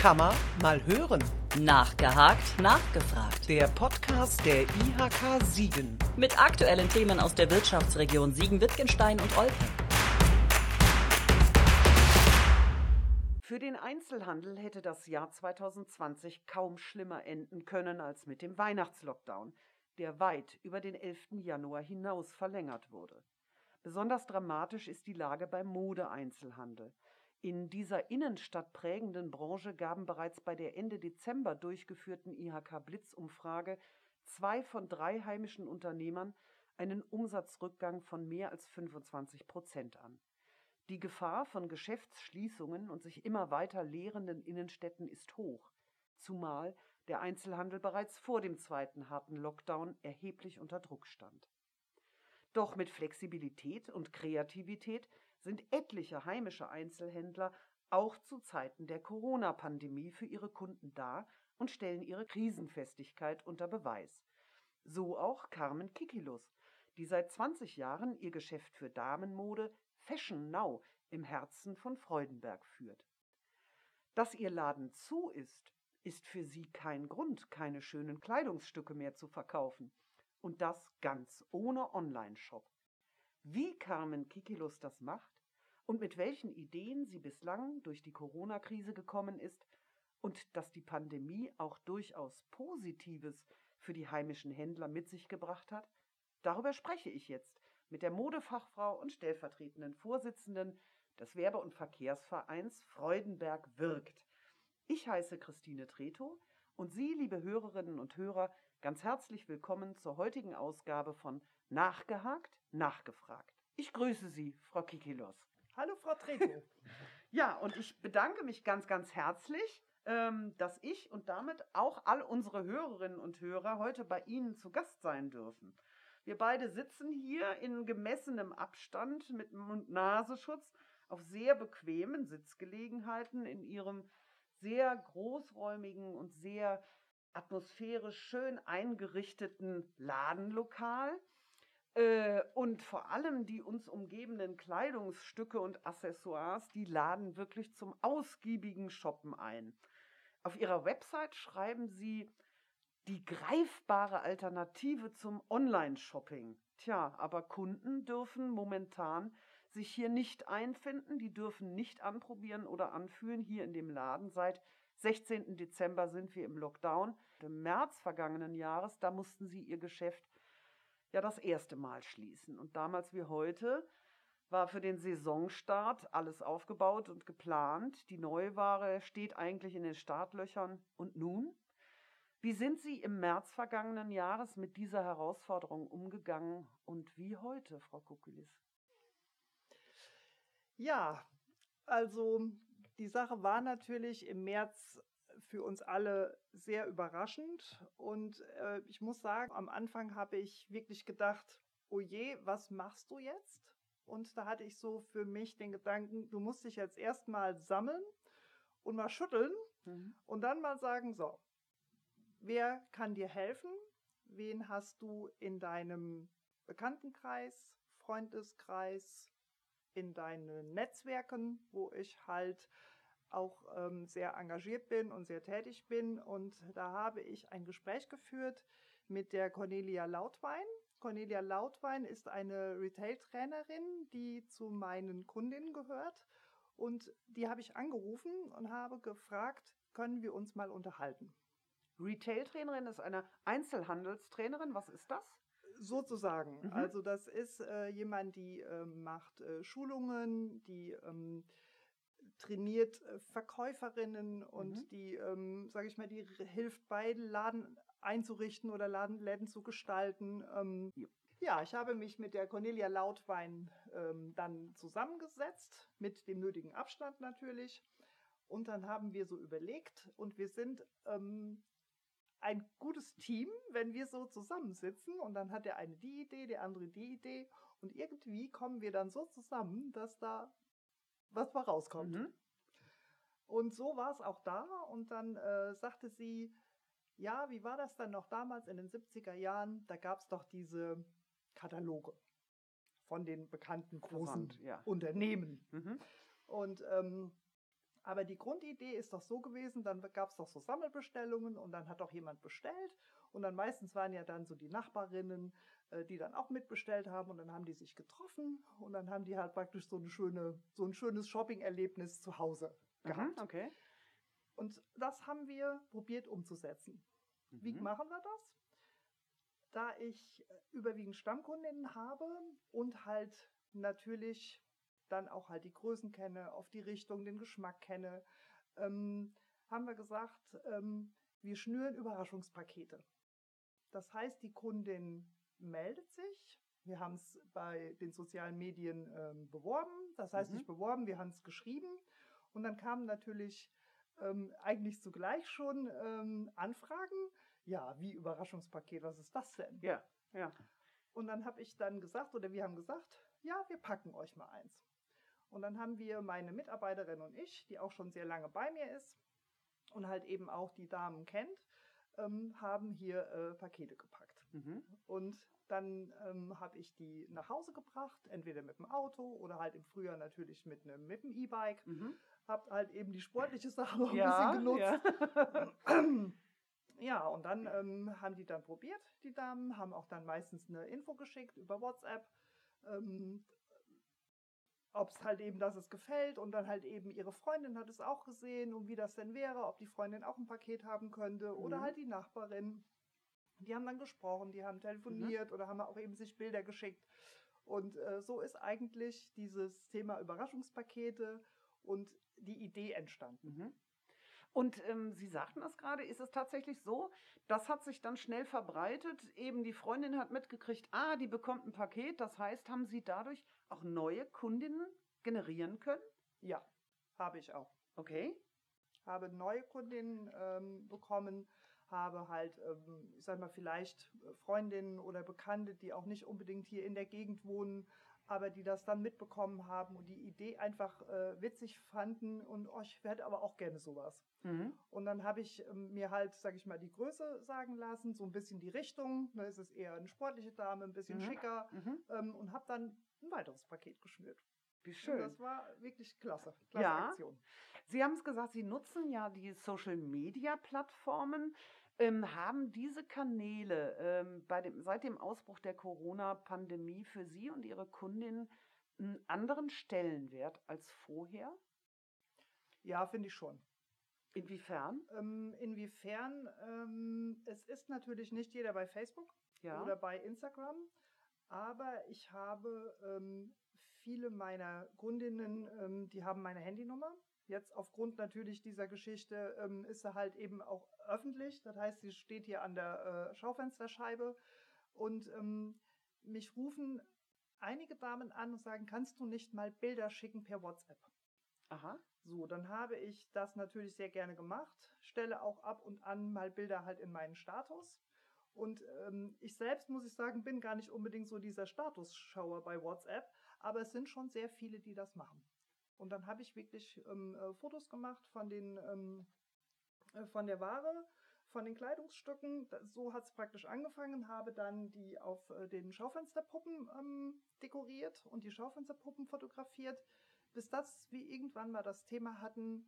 Kann man mal hören. Nachgehakt, nachgefragt. Der Podcast der IHK Siegen. Mit aktuellen Themen aus der Wirtschaftsregion Siegen-Wittgenstein und Olpe. Für den Einzelhandel hätte das Jahr 2020 kaum schlimmer enden können als mit dem Weihnachtslockdown, der weit über den 11. Januar hinaus verlängert wurde. Besonders dramatisch ist die Lage beim Modeeinzelhandel. In dieser innenstadtprägenden Branche gaben bereits bei der Ende Dezember durchgeführten IHK-Blitzumfrage zwei von drei heimischen Unternehmern einen Umsatzrückgang von mehr als 25 Prozent an. Die Gefahr von Geschäftsschließungen und sich immer weiter leerenden Innenstädten ist hoch, zumal der Einzelhandel bereits vor dem zweiten harten Lockdown erheblich unter Druck stand. Doch mit Flexibilität und Kreativität sind etliche heimische Einzelhändler auch zu Zeiten der Corona-Pandemie für ihre Kunden da und stellen ihre Krisenfestigkeit unter Beweis. So auch Carmen Kikilus, die seit 20 Jahren ihr Geschäft für Damenmode Fashion Now im Herzen von Freudenberg führt. Dass ihr Laden zu ist, ist für sie kein Grund, keine schönen Kleidungsstücke mehr zu verkaufen. Und das ganz ohne Online-Shop. Wie Carmen Kikilus das macht und mit welchen Ideen sie bislang durch die Corona-Krise gekommen ist und dass die Pandemie auch durchaus Positives für die heimischen Händler mit sich gebracht hat, darüber spreche ich jetzt mit der Modefachfrau und stellvertretenden Vorsitzenden des Werbe- und Verkehrsvereins Freudenberg wirkt. Ich heiße Christine Treto und Sie, liebe Hörerinnen und Hörer, ganz herzlich willkommen zur heutigen Ausgabe von Nachgehakt, Nachgefragt. Ich grüße Sie, Frau Kikilos. Hallo, Frau Treto. ja, und ich bedanke mich ganz, ganz herzlich, ähm, dass ich und damit auch all unsere Hörerinnen und Hörer heute bei Ihnen zu Gast sein dürfen. Wir beide sitzen hier in gemessenem Abstand mit Mund-Nasenschutz auf sehr bequemen Sitzgelegenheiten in Ihrem sehr großräumigen und sehr atmosphärisch schön eingerichteten Ladenlokal. Äh, und vor allem die uns umgebenden Kleidungsstücke und Accessoires, die laden wirklich zum ausgiebigen Shoppen ein. Auf ihrer Website schreiben sie die greifbare Alternative zum Online-Shopping. Tja, aber Kunden dürfen momentan sich hier nicht einfinden, die dürfen nicht anprobieren oder anfühlen hier in dem Laden. Seit 16. Dezember sind wir im Lockdown. Im März vergangenen Jahres, da mussten sie ihr Geschäft ja das erste Mal schließen. Und damals wie heute war für den Saisonstart alles aufgebaut und geplant. Die Neuware steht eigentlich in den Startlöchern. Und nun? Wie sind Sie im März vergangenen Jahres mit dieser Herausforderung umgegangen und wie heute, Frau Kukulis? Ja, also die Sache war natürlich im März für uns alle sehr überraschend. Und äh, ich muss sagen, am Anfang habe ich wirklich gedacht, oh je, was machst du jetzt? Und da hatte ich so für mich den Gedanken, du musst dich jetzt erstmal sammeln und mal schütteln mhm. und dann mal sagen, so, wer kann dir helfen? Wen hast du in deinem Bekanntenkreis, Freundeskreis, in deinen Netzwerken, wo ich halt auch ähm, sehr engagiert bin und sehr tätig bin. Und da habe ich ein Gespräch geführt mit der Cornelia Lautwein. Cornelia Lautwein ist eine Retail-Trainerin, die zu meinen Kundinnen gehört. Und die habe ich angerufen und habe gefragt, können wir uns mal unterhalten. Retail-Trainerin ist eine Einzelhandelstrainerin. Was ist das? Sozusagen. Mhm. Also das ist äh, jemand, die äh, macht äh, Schulungen, die ähm, trainiert äh, Verkäuferinnen und mhm. die, ähm, sage ich mal, die hilft bei Laden einzurichten oder Ladenläden zu gestalten. Ähm, ja, ich habe mich mit der Cornelia Lautwein ähm, dann zusammengesetzt, mit dem nötigen Abstand natürlich. Und dann haben wir so überlegt und wir sind ähm, ein gutes Team, wenn wir so zusammensitzen und dann hat der eine die Idee, der andere die Idee und irgendwie kommen wir dann so zusammen, dass da was mal rauskommt. Mhm. Und so war es auch da. Und dann äh, sagte sie, ja, wie war das dann noch damals in den 70er Jahren? Da gab es doch diese Kataloge von den bekannten großen ja. Unternehmen. Mhm. Und ähm, Aber die Grundidee ist doch so gewesen, dann gab es doch so Sammelbestellungen und dann hat doch jemand bestellt und dann meistens waren ja dann so die Nachbarinnen, die dann auch mitbestellt haben und dann haben die sich getroffen und dann haben die halt praktisch so eine schöne, so ein schönes Shopping-Erlebnis zu Hause gehabt. Mhm, okay. Und das haben wir probiert umzusetzen. Wie Mhm. machen wir das? Da ich äh, überwiegend Stammkundinnen habe und halt natürlich dann auch halt die Größen kenne, auf die Richtung, den Geschmack kenne, ähm, haben wir gesagt, ähm, wir schnüren Überraschungspakete. Das heißt, die Kundin meldet sich. Wir haben es bei den sozialen Medien ähm, beworben. Das heißt Mhm. nicht beworben, wir haben es geschrieben. Und dann kamen natürlich ähm, eigentlich zugleich schon ähm, Anfragen. Ja, wie Überraschungspaket, was ist das denn? Ja, ja. Und dann habe ich dann gesagt, oder wir haben gesagt, ja, wir packen euch mal eins. Und dann haben wir meine Mitarbeiterin und ich, die auch schon sehr lange bei mir ist und halt eben auch die Damen kennt, ähm, haben hier äh, Pakete gepackt. Mhm. Und dann ähm, habe ich die nach Hause gebracht, entweder mit dem Auto oder halt im Frühjahr natürlich mit einem mit dem E-Bike. Mhm. Habe halt eben die sportliche Sache noch ein Ja, bisschen genutzt. ja. Ja, und dann ähm, haben die dann probiert, die Damen, haben auch dann meistens eine Info geschickt über WhatsApp, ähm, ob es halt eben, dass es gefällt und dann halt eben ihre Freundin hat es auch gesehen und wie das denn wäre, ob die Freundin auch ein Paket haben könnte oder Mhm. halt die Nachbarin. Die haben dann gesprochen, die haben telefoniert oder haben auch eben sich Bilder geschickt. Und äh, so ist eigentlich dieses Thema Überraschungspakete und die Idee entstanden. Mhm. Und ähm, Sie sagten das gerade, ist es tatsächlich so, das hat sich dann schnell verbreitet, eben die Freundin hat mitgekriegt, ah, die bekommt ein Paket, das heißt, haben Sie dadurch auch neue Kundinnen generieren können? Ja, habe ich auch. Okay. habe neue Kundinnen ähm, bekommen, habe halt, ähm, ich sag mal, vielleicht äh, Freundinnen oder Bekannte, die auch nicht unbedingt hier in der Gegend wohnen, aber die das dann mitbekommen haben und die Idee einfach äh, witzig fanden und oh, ich hätte aber auch gerne sowas. Mhm. Und dann habe ich ähm, mir halt, sag ich mal, die Größe sagen lassen, so ein bisschen die Richtung. Da ist es eher eine sportliche Dame, ein bisschen Mhm. schicker Mhm. ähm, und habe dann ein weiteres Paket geschnürt. Wie Und schön. das war wirklich klasse. klasse Ja. Aktion. Sie haben es gesagt, Sie nutzen ja die Social-Media-Plattformen. Ähm, haben diese Kanäle ähm, bei dem, seit dem Ausbruch der Corona-Pandemie für Sie und Ihre Kundinnen einen anderen Stellenwert als vorher? Ja, finde ich schon. Inwiefern? Ähm, inwiefern? Ähm, es ist natürlich nicht jeder bei Facebook Ja. oder bei Instagram, aber ich habe ähm, viele meiner Kundinnen, ähm, die haben meine Handynummer. Jetzt aufgrund natürlich dieser Geschichte ähm, ist sie halt eben auch öffentlich. Das heißt, sie steht hier an der äh, Schaufensterscheibe und ähm, mich rufen einige Damen an und sagen, kannst du nicht mal Bilder schicken per WhatsApp? Aha. So, dann habe ich das natürlich sehr gerne gemacht, stelle auch ab und an mal Bilder halt in meinen Status. Und ähm, ich selbst, muss ich sagen, bin gar nicht unbedingt so dieser Statusschauer bei WhatsApp, aber es sind schon sehr viele, die das machen. Und dann habe ich wirklich ähm, äh, Fotos gemacht von, den, ähm, äh, von der Ware, von den Kleidungsstücken. So hat es praktisch angefangen, habe dann die auf äh, den Schaufensterpuppen ähm, dekoriert und die Schaufensterpuppen fotografiert bis das wir irgendwann mal das Thema hatten,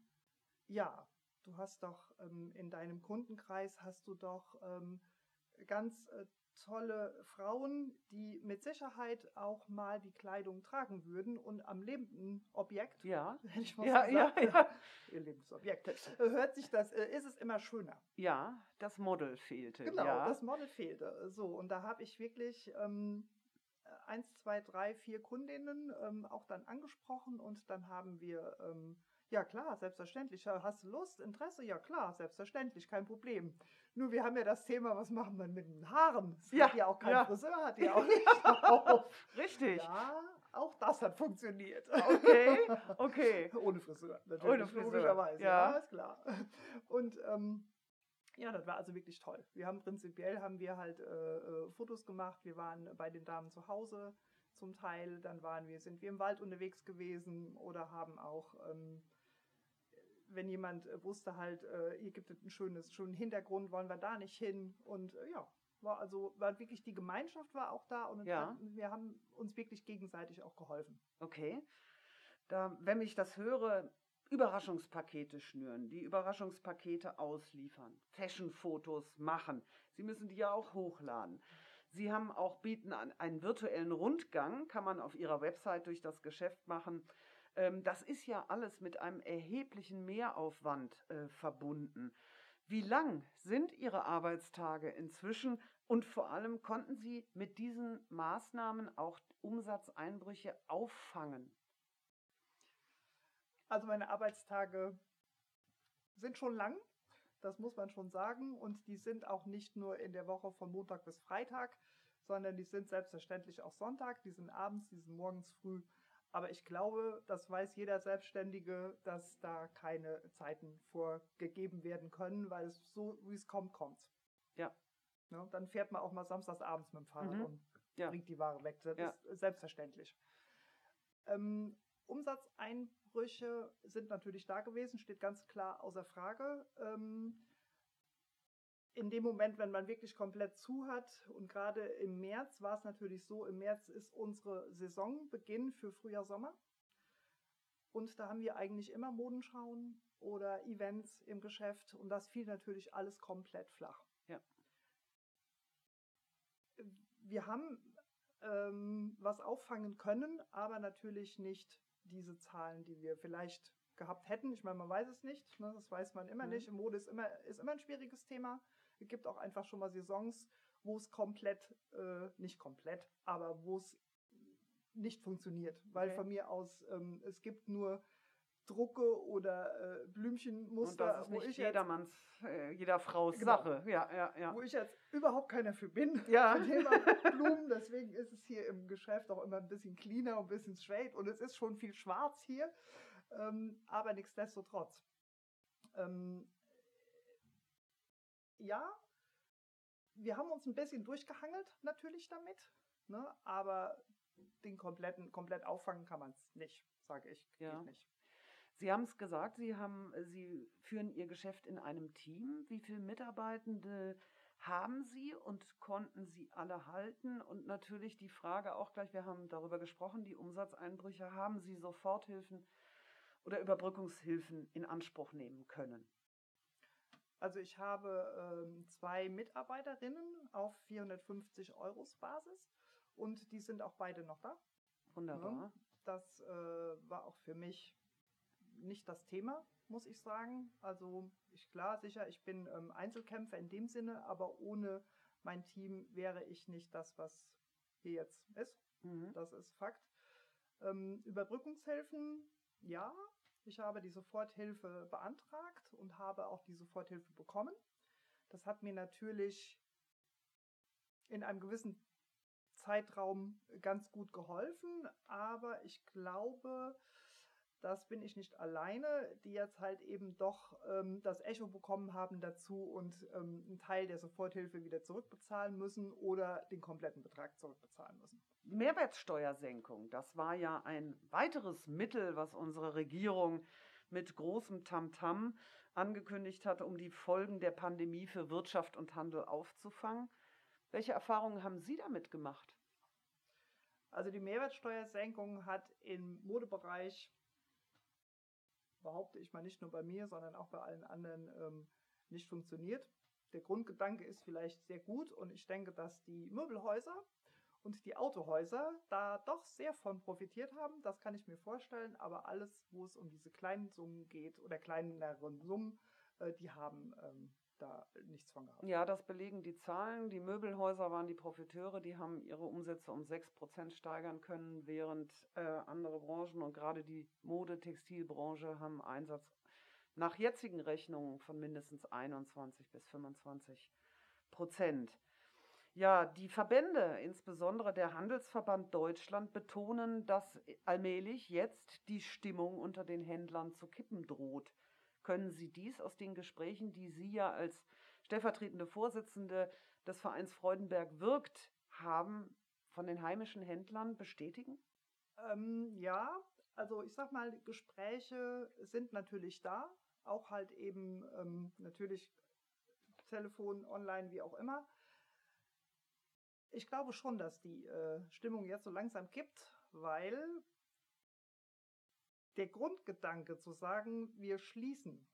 ja, du hast doch ähm, in deinem Kundenkreis hast du doch ähm, ganz tolle Frauen, die mit Sicherheit auch mal die Kleidung tragen würden und am lebenden Objekt, Ja. hätte ich mal Ja, so ja, gesagt, ja. ihr Lebensobjekt, äh, hört sich das, äh, ist es immer schöner. Ja, das Model fehlte. Genau, ja. das Model fehlte. So, und da habe ich wirklich ähm, eins, zwei, drei, vier Kundinnen ähm, auch dann angesprochen und dann haben wir, ähm, ja klar, selbstverständlich, ja, hast du Lust, Interesse? Ja klar, selbstverständlich, kein Problem. Nur wir haben ja das Thema, was machen wir mit den Haaren? Das Ja, hat ja auch kein ja. Friseur, hat ja auch nicht auf. Richtig. Ja, auch das hat funktioniert. Okay, okay. Ohne Friseur, natürlich. Ohne Friseur, Logischerweise, ja. ja, ist klar. Und ähm, ja, das war also wirklich toll. Wir haben prinzipiell haben wir halt äh, äh, Fotos gemacht. Wir waren bei den Damen zu Hause zum Teil. Dann waren wir, sind wir im Wald unterwegs gewesen oder haben auch, ähm, wenn jemand äh, wusste halt, äh, hier gibt es einen schönes, schönen Hintergrund, wollen wir da nicht hin. Und äh, ja, war also, war wirklich die Gemeinschaft war auch da und Ja. wir haben uns wirklich gegenseitig auch geholfen. Okay. Da, wenn ich das höre, Überraschungspakete schnüren, die Überraschungspakete ausliefern, Fashion-Fotos machen. Sie müssen die ja auch hochladen. Sie haben auch bieten an einen virtuellen Rundgang, kann man auf Ihrer Website durch das Geschäft machen. Ähm, das ist ja alles mit einem erheblichen Mehraufwand äh, verbunden. Wie lang sind Ihre Arbeitstage inzwischen und vor allem konnten Sie mit diesen Maßnahmen auch Umsatzeinbrüche auffangen? Also meine Arbeitstage sind schon lang, das muss man schon sagen. Und die sind auch nicht nur in der Woche von Montag bis Freitag, sondern die sind selbstverständlich auch Sonntag, die sind abends, die sind morgens früh. Aber ich glaube, das weiß jeder Selbstständige, dass da keine Zeiten vorgegeben werden können, weil es so, wie es kommt, kommt. Ja. ja dann fährt man auch mal samstags abends mit dem Fahrrad Mhm. und Ja. bringt die Ware weg. Das Ja. ist selbstverständlich. Ähm, Umsatzeinbrüche sind natürlich da gewesen, steht ganz klar außer Frage. Ähm, in dem Moment, wenn man wirklich komplett zu hat und gerade im März war es natürlich so, im März ist unsere Saisonbeginn für Frühjahr, Sommer. Und da haben wir eigentlich immer Modenschauen oder Events im Geschäft und das fiel natürlich alles komplett flach. Ja. Wir haben ähm, was auffangen können, aber natürlich nicht diese Zahlen, die wir vielleicht gehabt hätten. Ich meine, man weiß es nicht, ne? das weiß man immer Mhm. nicht. Mode ist immer, ist immer ein schwieriges Thema. Es gibt auch einfach schon mal Saisons, wo es komplett, äh, nicht komplett, aber wo es nicht funktioniert. Weil Okay. von mir aus, ähm, es gibt nur Drucke oder äh, Und das Blümchenmuster, ist wo nicht ich jetzt jedermanns, äh, jeder Frau's Genau. Sache. Ja, ja, ja. wo ich jetzt überhaupt keiner für bin. Ja. Thema Blumen, deswegen ist es hier im Geschäft auch immer ein bisschen cleaner und ein bisschen straight und es ist schon viel schwarz hier, ähm, aber nichtsdestotrotz. Ähm, ja, wir haben uns ein bisschen durchgehangelt natürlich damit, ne, aber den kompletten, komplett auffangen kann man es nicht, sage ich. Geht Ja. nicht. Sie haben es gesagt, Sie, haben, Sie führen Ihr Geschäft in einem Team. Wie viele Mitarbeitende haben Sie und konnten Sie alle halten? Und natürlich die Frage auch gleich, wir haben darüber gesprochen, die Umsatzeinbrüche, haben Sie Soforthilfen oder Überbrückungshilfen in Anspruch nehmen können? Also ich habe ähm, zwei Mitarbeiterinnen auf 450 Euros Basis und die sind auch beide noch da. Wunderbar. Das äh, war auch für mich nicht das Thema, muss ich sagen. Also ich klar, sicher, ich bin ähm, Einzelkämpfer in dem Sinne, aber ohne mein Team wäre ich nicht das, was hier jetzt ist. Mhm. Das ist Fakt. Ähm, Überbrückungshilfen, ja. Ich habe die Soforthilfe beantragt und habe auch die Soforthilfe bekommen. Das hat mir natürlich in einem gewissen Zeitraum ganz gut geholfen, aber ich glaube, das bin ich nicht alleine, die jetzt halt eben doch ähm, das Echo bekommen haben dazu und ähm, einen Teil der Soforthilfe wieder zurückbezahlen müssen oder den kompletten Betrag zurückbezahlen müssen. Die Mehrwertsteuersenkung, das war ja ein weiteres Mittel, was unsere Regierung mit großem Tamtam angekündigt hatte, um die Folgen der Pandemie für Wirtschaft und Handel aufzufangen. Welche Erfahrungen haben Sie damit gemacht? Also die Mehrwertsteuersenkung hat im Modebereich, behaupte ich mal nicht nur bei mir, sondern auch bei allen anderen ähm, nicht funktioniert. Der Grundgedanke ist vielleicht sehr gut und ich denke, dass die Möbelhäuser und die Autohäuser da doch sehr von profitiert haben. Das kann ich mir vorstellen, aber alles, wo es um diese kleinen Summen geht oder kleineren Summen, äh, die haben ähm, da nichts von gehabt. Ja, das belegen die Zahlen. Die Möbelhäuser waren die Profiteure, die haben ihre Umsätze um 6% steigern können, während äh, andere Branchen und gerade die Mode-, Textilbranche haben Einsatz nach jetzigen Rechnungen von mindestens 21 bis 25 Prozent. Ja, die Verbände, insbesondere der Handelsverband Deutschland, betonen, dass allmählich jetzt die Stimmung unter den Händlern zu kippen droht. Können Sie dies aus den Gesprächen, die Sie ja als stellvertretende Vorsitzende des Vereins Freudenberg wirkt haben, von den heimischen Händlern bestätigen? Ähm, ja, also ich sag mal, Gespräche sind natürlich da, auch halt eben ähm, natürlich Telefon, online, wie auch immer. Ich glaube schon, dass die äh, Stimmung jetzt so langsam kippt, weil der Grundgedanke zu sagen, wir schließen,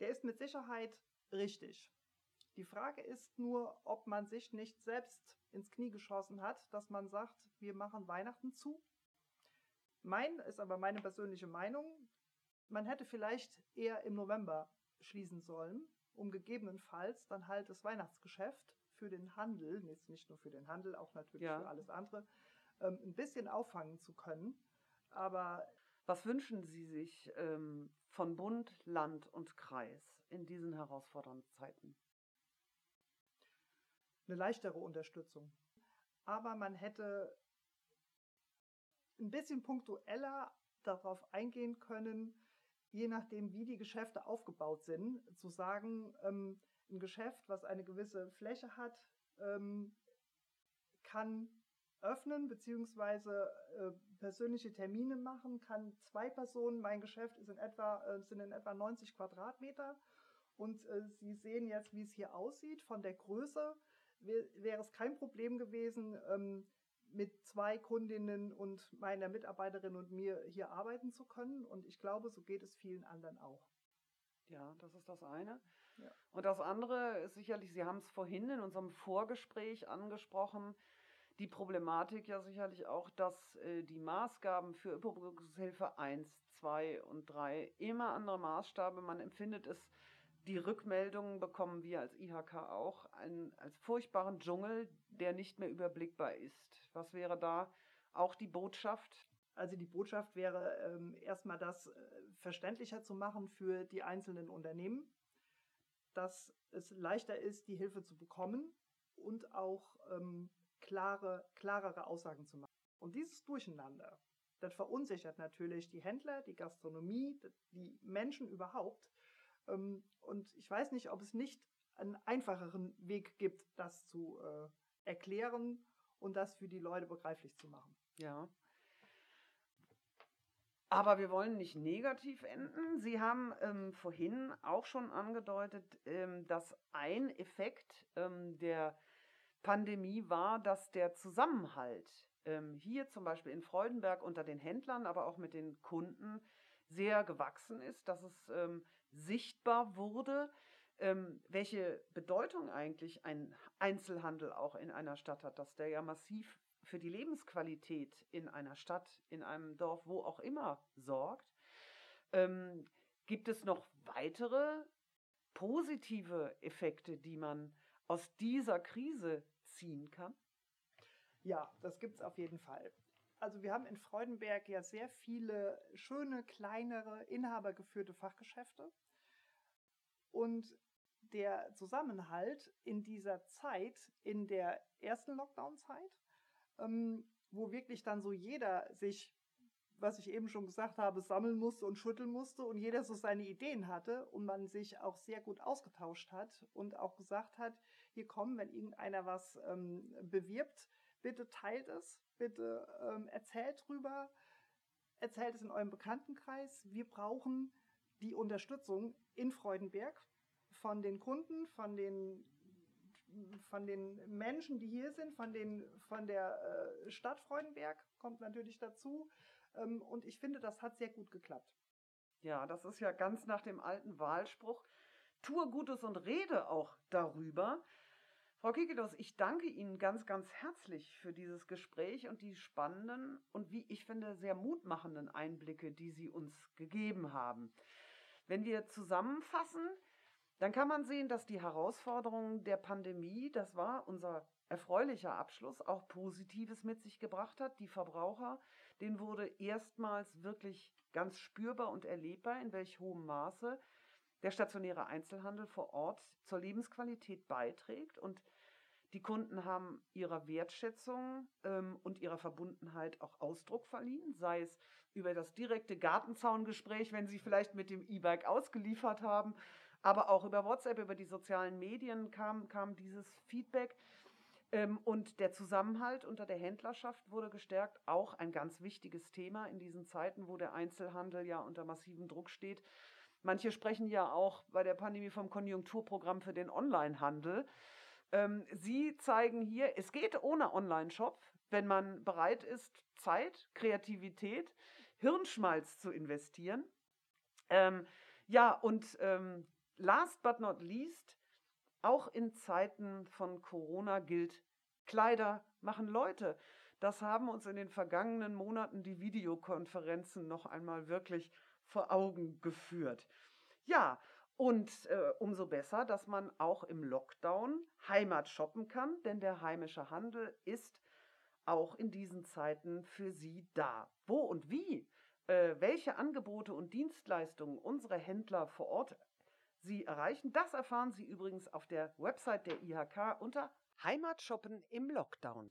der ist mit Sicherheit richtig. Die Frage ist nur, ob man sich nicht selbst ins Knie geschossen hat, dass man sagt, wir machen Weihnachten zu. Mein ist aber meine persönliche Meinung, man hätte vielleicht eher im November schließen sollen, um gegebenenfalls dann halt das Weihnachtsgeschäft für den Handel, nicht nur für den Handel, auch natürlich ja. für alles andere, ähm, ein bisschen auffangen zu können. Aber was wünschen Sie sich ähm, von Bund, Land und Kreis in diesen herausfordernden Zeiten? Eine leichtere Unterstützung. Aber man hätte ein bisschen punktueller darauf eingehen können, je nachdem, wie die Geschäfte aufgebaut sind, zu sagen, ähm, ein Geschäft, was eine gewisse Fläche hat, ähm, kann öffnen beziehungsweise äh, persönliche Termine machen, kann zwei Personen, mein Geschäft ist in etwa, äh, sind in etwa 90 Quadratmeter und äh, Sie sehen jetzt, wie es hier aussieht. Von der Größe wäre es kein Problem gewesen, ähm, mit zwei Kundinnen und meiner Mitarbeiterin und mir hier arbeiten zu können. Und ich glaube, so geht es vielen anderen auch. Ja, das ist das eine. Ja. Und das andere ist sicherlich, Sie haben es vorhin in unserem Vorgespräch angesprochen, die Problematik ja sicherlich auch, dass äh, die Maßgaben für Überbrückungshilfe 1, 2 und 3 immer andere Maßstabe, man empfindet es, die Rückmeldungen bekommen wir als IHK auch, einen, als furchtbaren Dschungel, der nicht mehr überblickbar ist. Was wäre da auch die Botschaft? Also die Botschaft wäre ähm, erstmal das äh, verständlicher zu machen für die einzelnen Unternehmen, dass es leichter ist, die Hilfe zu bekommen und auch ähm, klare, klarere Aussagen zu machen. Und dieses Durcheinander, das verunsichert natürlich die Händler, die Gastronomie, die Menschen überhaupt. Ähm, und ich weiß nicht, ob es nicht einen einfacheren Weg gibt, das zu äh, erklären und das für die Leute begreiflich zu machen. Ja. Aber wir wollen nicht negativ enden. Sie haben ähm, vorhin auch schon angedeutet, ähm, dass ein Effekt ähm, der Pandemie war, dass der Zusammenhalt ähm, hier zum Beispiel in Freudenberg unter den Händlern, aber auch mit den Kunden sehr gewachsen ist, dass es ähm, sichtbar wurde, ähm, welche Bedeutung eigentlich ein Einzelhandel auch in einer Stadt hat, dass der ja massiv für die Lebensqualität in einer Stadt, in einem Dorf, wo auch immer sorgt. Ähm, gibt es noch weitere positive Effekte, die man aus dieser Krise ziehen kann? Ja, das gibt es auf jeden Fall. Also wir haben in Freudenberg ja sehr viele schöne, kleinere, inhabergeführte Fachgeschäfte. Und der Zusammenhalt in dieser Zeit, in der ersten Lockdown-Zeit, ähm, wo wirklich dann so jeder sich, was ich eben schon gesagt habe, sammeln musste und schütteln musste und jeder so seine Ideen hatte und man sich auch sehr gut ausgetauscht hat und auch gesagt hat, hier kommen, wenn irgendeiner was ähm, bewirbt, bitte teilt es, bitte ähm, erzählt drüber, erzählt es in eurem Bekanntenkreis. Wir brauchen die Unterstützung in Freudenberg von den Kunden, von den von den Menschen, die hier sind, von, den, von der äh, Stadt Freudenberg kommt natürlich dazu. Ähm, und ich finde, das hat sehr gut geklappt. Ja, das ist ja ganz nach dem alten Wahlspruch. Tue Gutes und rede auch darüber. Frau Kikidos, ich danke Ihnen ganz, ganz herzlich für dieses Gespräch und die spannenden und wie ich finde sehr mutmachenden Einblicke, die Sie uns gegeben haben. Wenn wir zusammenfassen, dann kann man sehen, dass die Herausforderungen der Pandemie, das war unser erfreulicher Abschluss, auch Positives mit sich gebracht hat. Die Verbraucher, denen wurde erstmals wirklich ganz spürbar und erlebbar, in welch hohem Maße der stationäre Einzelhandel vor Ort zur Lebensqualität beiträgt und die Kunden haben ihrer Wertschätzung ähm, und ihrer Verbundenheit auch Ausdruck verliehen, sei es über das direkte Gartenzaungespräch, wenn sie vielleicht mit dem E-Bike ausgeliefert haben, aber auch über WhatsApp, über die sozialen Medien kam, kam dieses Feedback. Ähm, und der Zusammenhalt unter der Händlerschaft wurde gestärkt, auch ein ganz wichtiges Thema in diesen Zeiten, wo der Einzelhandel ja unter massivem Druck steht. Manche sprechen ja auch bei der Pandemie vom Konjunkturprogramm für den Onlinehandel. Ähm, Sie zeigen hier, es geht ohne Online-Shop, wenn man bereit ist, Zeit, Kreativität, Hirnschmalz zu investieren. Ähm, ja, und last but not least, auch in Zeiten von Corona gilt, Kleider machen Leute. Das haben uns in den vergangenen Monaten die Videokonferenzen noch einmal wirklich vor Augen geführt. Ja, und äh, umso besser, dass man auch im Lockdown Heimat shoppen kann, denn der heimische Handel ist auch in diesen Zeiten für Sie da. Wo und wie? Äh, welche Angebote und Dienstleistungen unsere Händler vor Ort Sie erreichen, das erfahren Sie übrigens auf der Website der IHK unter Heimatshoppen im Lockdown.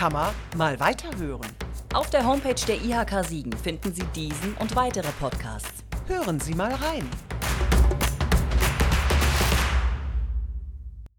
Man mal weiterhören. Auf der Homepage der IHK Siegen finden Sie diesen und weitere Podcasts. Hören Sie mal rein.